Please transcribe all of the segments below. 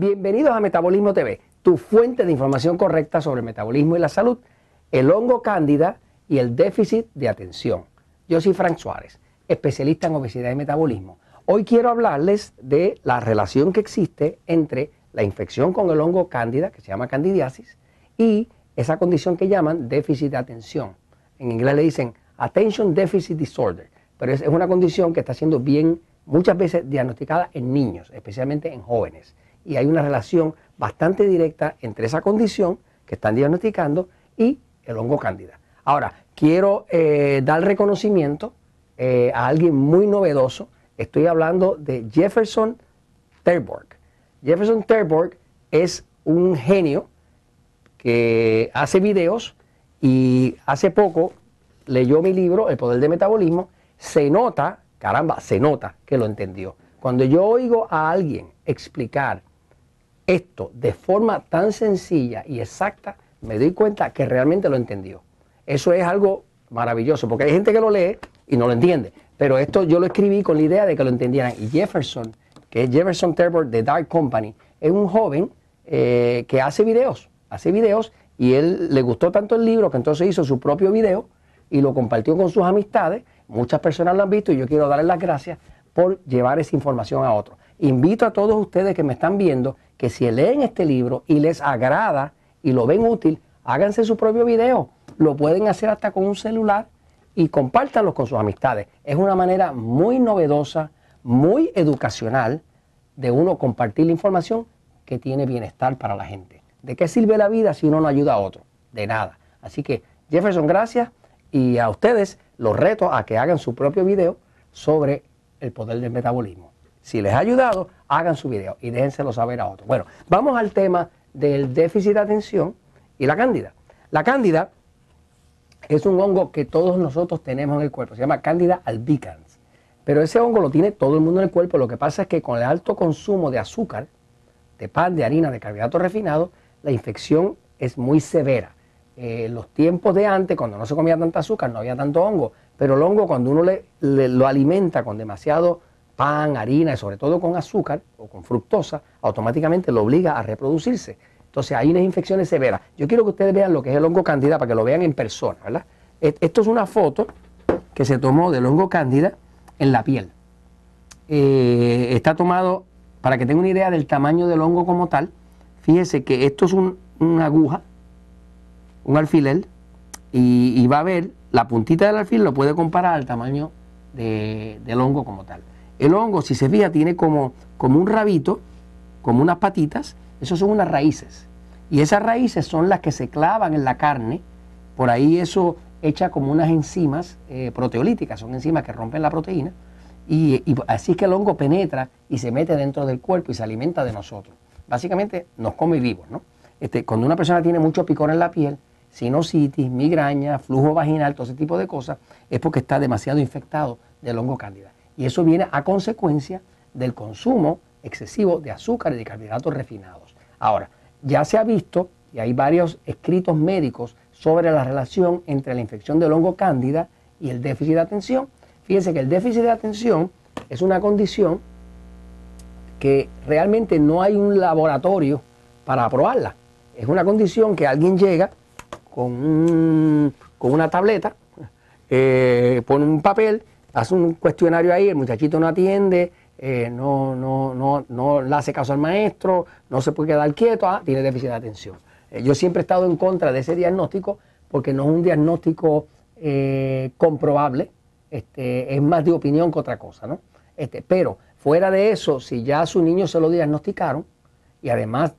Bienvenidos a Metabolismo TV, tu fuente de información correcta sobre el metabolismo y la salud, el hongo cándida y el déficit de atención. Yo soy Frank Suárez, especialista en obesidad y metabolismo. Hoy quiero hablarles de la relación que existe entre la infección con el hongo cándida, que se llama candidiasis, y esa condición que llaman déficit de atención. En inglés le dicen Attention Deficit Disorder, pero es una condición que está siendo bien muchas veces diagnosticada en niños, especialmente en jóvenes y hay una relación bastante directa entre esa condición que están diagnosticando y el hongo cándida. Ahora, quiero eh, dar reconocimiento eh, a alguien muy novedoso. Estoy hablando de Jefferson Terborg. Jefferson Terborg es un genio que hace videos y hace poco leyó mi libro, El Poder del Metabolismo. Se nota, caramba, se nota que lo entendió. Cuando yo oigo a alguien explicar esto de forma tan sencilla y exacta, me doy cuenta que realmente lo entendió. Eso es algo maravilloso, porque hay gente que lo lee y no lo entiende. Pero esto yo lo escribí con la idea de que lo entendieran. Y Jefferson, que es Jefferson Terbor de Dark Company, es un joven eh, que hace videos, hace videos y él le gustó tanto el libro que entonces hizo su propio video y lo compartió con sus amistades. Muchas personas lo han visto y yo quiero darles las gracias por llevar esa información a otros. Invito a todos ustedes que me están viendo que si leen este libro y les agrada y lo ven útil, háganse su propio video. Lo pueden hacer hasta con un celular y compártanlo con sus amistades. Es una manera muy novedosa, muy educacional de uno compartir la información que tiene bienestar para la gente. ¿De qué sirve la vida si uno no ayuda a otro? De nada. Así que Jefferson, gracias y a ustedes los reto a que hagan su propio video sobre el poder del metabolismo. Si les ha ayudado, hagan su video y déjenselo saber a otros. Bueno, vamos al tema del déficit de atención y la cándida. La cándida es un hongo que todos nosotros tenemos en el cuerpo, se llama cándida albicans. Pero ese hongo lo tiene todo el mundo en el cuerpo, lo que pasa es que con el alto consumo de azúcar, de pan, de harina, de carbohidratos refinados, la infección es muy severa. Eh, los tiempos de antes, cuando no se comía tanta azúcar, no había tanto hongo, pero el hongo cuando uno le, lo alimenta con demasiado pan, harina y sobre todo con azúcar o con fructosa, automáticamente lo obliga a reproducirse. Entonces hay unas infecciones severas. Yo quiero que ustedes vean lo que es el hongo cándida para que lo vean en persona, ¿verdad? Esto es una foto que se tomó del hongo cándida en la piel. Eh, está tomado, para que tengan una idea del tamaño del hongo como tal, fíjese que esto es una aguja, un alfiler, y, va a ver la puntita del alfiler, lo puede comparar al tamaño del hongo como tal. El hongo, si se fija, tiene como, como un rabito, como unas patitas, esos son unas raíces. Y esas raíces son las que se clavan en la carne, por ahí eso echa como unas enzimas eh, proteolíticas, son enzimas que rompen la proteína, y, así es que el hongo penetra y se mete dentro del cuerpo y se alimenta de nosotros. Básicamente nos come vivos, ¿no? Este, cuando una persona tiene mucho picor en la piel, sinusitis, migraña, flujo vaginal, todo ese tipo de cosas, es porque está demasiado infectado del hongo cándida. Y eso viene a consecuencia del consumo excesivo de azúcar y de carbohidratos refinados. Ahora, ya se ha visto, y hay varios escritos médicos sobre la relación entre la infección del hongo cándida y el déficit de atención. Fíjense que el déficit de atención es una condición que realmente no hay un laboratorio para aprobarla. Es una condición que alguien llega con, con una tableta, eh, pone un papel hace un cuestionario ahí, el muchachito no atiende, eh, no, no, no, no le hace caso al maestro, no se puede quedar quieto, ah, tiene déficit de atención. Eh, yo siempre he estado en contra de ese diagnóstico porque no es un diagnóstico eh, comprobable, este, es más de opinión que otra cosa, ¿no? Este, pero fuera de eso, si ya a su niño se lo diagnosticaron y además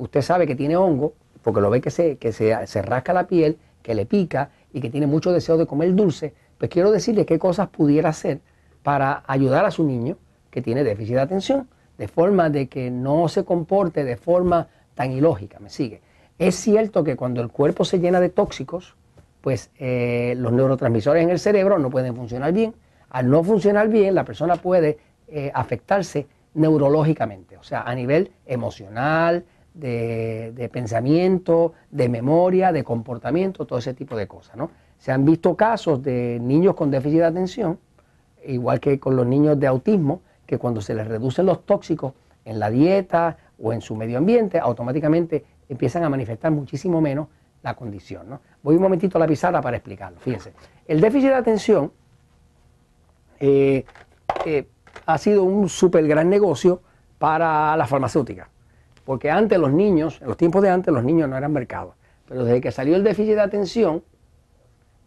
usted sabe que tiene hongo, porque lo ve que, se, que se, se rasca la piel, que le pica y que tiene mucho deseo de comer dulce, pues quiero decirle qué cosas pudiera hacer para ayudar a su niño que tiene déficit de atención, de forma de que no se comporte de forma tan ilógica, me sigue. Es cierto que cuando el cuerpo se llena de tóxicos, pues eh, los neurotransmisores en el cerebro no pueden funcionar bien. Al no funcionar bien, la persona puede eh, afectarse neurológicamente, o sea, a nivel emocional, de, pensamiento, de memoria, de comportamiento, todo ese tipo de cosas, ¿no? Se han visto casos de niños con déficit de atención, igual que con los niños de autismo, que cuando se les reducen los tóxicos en la dieta o en su medio ambiente, automáticamente empiezan a manifestar muchísimo menos la condición. ¿no? Voy un momentito a la pizarra para explicarlo. Fíjense, el déficit de atención eh, eh, ha sido un súper gran negocio para la farmacéutica. Porque antes los niños, en los tiempos de antes, los niños no eran mercados. Pero desde que salió el déficit de atención,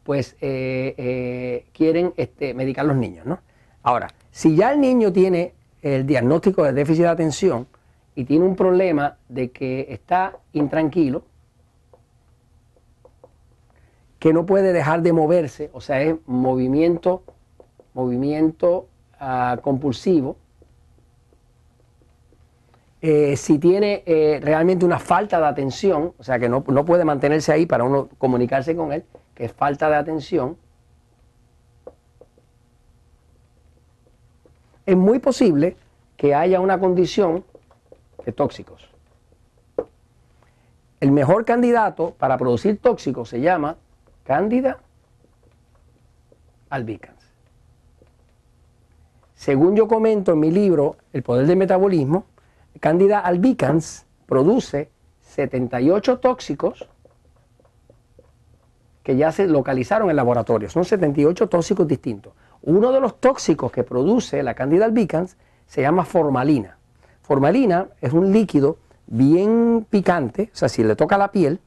pues eh, quieren este, medicar los niños. ¿no? Ahora, si ya el niño tiene el diagnóstico de déficit de atención y tiene un problema de que está intranquilo, que no puede dejar de moverse, o sea, es movimiento, movimiento ah, compulsivo. Eh, si tiene eh, realmente una falta de atención, o sea, que no, no puede mantenerse ahí para uno comunicarse con él, que es falta de atención, es muy posible que haya una condición de tóxicos. El mejor candidato para producir tóxicos se llama Cándida albicans. Según yo comento en mi libro El poder del metabolismo, Cándida albicans produce 78 tóxicos que ya se localizaron en laboratorio. Son 78 tóxicos distintos. Uno de los tóxicos que produce la Cándida albicans se llama formalina. Formalina es un líquido bien picante, o sea, si le toca la piel,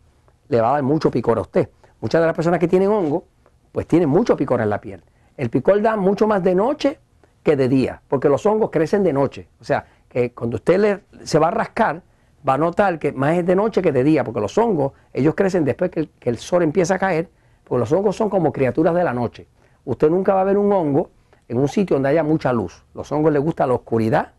le va a dar mucho picor a usted. Muchas de las personas que tienen hongo, pues tienen mucho picor en la piel. El picor da mucho más de noche que de día, porque los hongos crecen de noche. O sea, que cuando usted le, se va a rascar, va a notar que más es de noche que de día, porque los hongos, ellos crecen después que el, sol empieza a caer, porque los hongos son como criaturas de la noche. Usted nunca va a ver un hongo en un sitio donde haya mucha luz. Los hongos les gusta la oscuridad,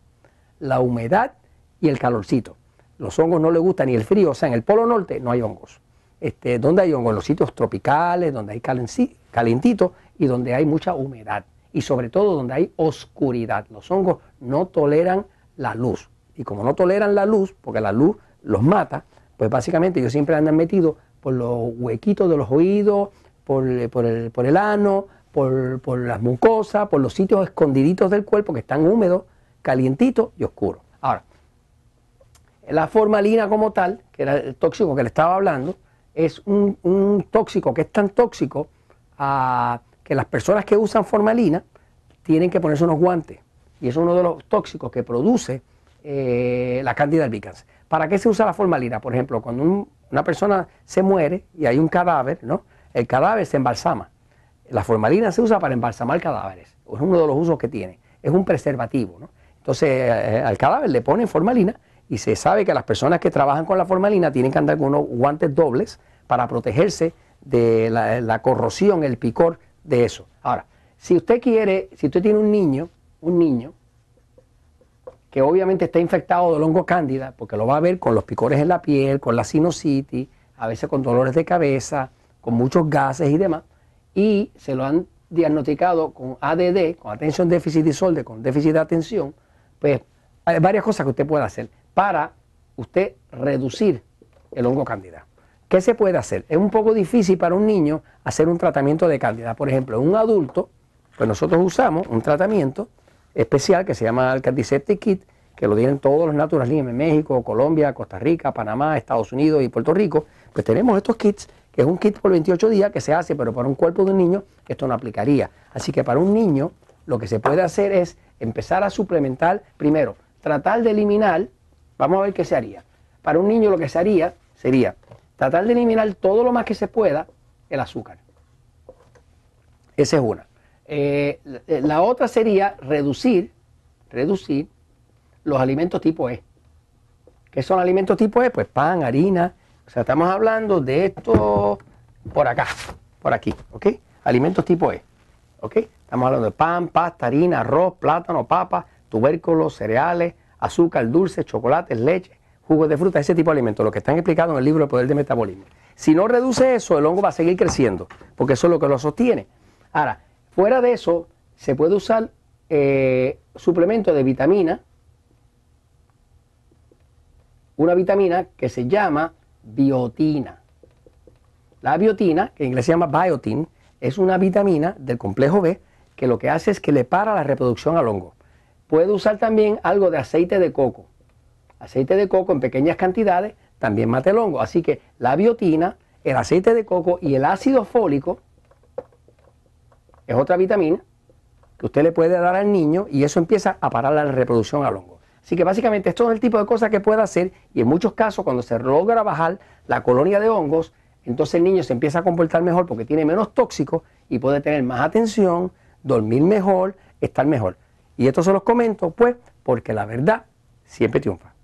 la humedad y el calorcito. Los hongos no les gusta ni el frío, o sea, en el polo norte no hay hongos. Este, donde hay hongos, en los sitios tropicales, donde hay calentito y donde hay mucha humedad. Y sobre todo donde hay oscuridad. Los hongos no toleran la luz. Y como no toleran la luz, porque la luz los mata, pues básicamente ellos siempre andan metidos por los huequitos de los oídos, por, el, por el, ano, por, por, las mucosas, por los sitios escondiditos del cuerpo que están húmedos, calientitos y oscuros. Ahora, la formalina como tal, que era el tóxico que le estaba hablando, es un, tóxico que es tan tóxico ah, que las personas que usan formalina tienen que ponerse unos guantes. Y es uno de los tóxicos que produce eh, la Candida albicans. ¿Para qué se usa la formalina? Por ejemplo, cuando una persona se muere y hay un cadáver, ¿no? el cadáver se embalsama. La formalina se usa para embalsamar cadáveres. Es uno de los usos que tiene. Es un preservativo. Entonces, eh, al cadáver le ponen formalina y se sabe que las personas que trabajan con la formalina tienen que andar con unos guantes dobles para protegerse de la, corrosión, el picor de eso. Ahora, si usted quiere, si usted tiene un niño, un niño, que obviamente está infectado del hongo cándida, porque lo va a ver con los picores en la piel, con la sinusitis, a veces con dolores de cabeza, con muchos gases y demás, y se lo han diagnosticado con ADD, con Attention Deficit Disorder, con déficit de atención, pues hay varias cosas que usted puede hacer para usted reducir el hongo cándida. ¿Qué se puede hacer? Es un poco difícil para un niño hacer un tratamiento de cándida. Por ejemplo, un adulto, pues nosotros usamos un tratamiento especial que se llama el Kit, que lo tienen todos los naturalistas en México, Colombia, Costa Rica, Panamá, Estados Unidos y Puerto Rico. Pues tenemos estos kits, que es un kit por 28 días que se hace, pero para un cuerpo de un niño esto no aplicaría. Así que para un niño lo que se puede hacer es empezar a suplementar, primero, tratar de eliminar Vamos a ver qué se haría. Para un niño lo que se haría sería tratar de eliminar todo lo más que se pueda el azúcar. Esa es una. Eh, la otra sería reducir, reducir los alimentos tipo E. ¿Qué son alimentos tipo E? Pues pan, harina. O sea, estamos hablando de esto por acá, por aquí, ¿ok? Alimentos tipo E, ¿ok? Estamos hablando de pan, pasta, harina, arroz, plátano, papa, tubérculos, cereales, azúcar, dulce, chocolate, leche, jugos de fruta, ese tipo de alimentos, lo que están explicados en el libro El Poder de Metabolismo. Si no reduce eso, el hongo va a seguir creciendo, porque eso es lo que lo sostiene. Ahora, fuera de eso, se puede usar eh, suplemento de vitamina, una vitamina que se llama biotina. La biotina, que en inglés se llama biotin, es una vitamina del complejo B que lo que hace es que le para la reproducción al hongo. Puede usar también algo de aceite de coco. aceite de coco en pequeñas cantidades también mata el hongo. Así que la biotina, el aceite de coco y el ácido fólico es otra vitamina que usted le puede dar al niño y eso empieza a parar la reproducción al hongo. Así que básicamente esto es el tipo de cosas que puede hacer y en muchos casos cuando se logra bajar la colonia de hongos, entonces el niño se empieza a comportar mejor porque tiene menos tóxicos y puede tener más atención, dormir mejor, estar mejor. Y esto se los comento pues porque la verdad siempre triunfa.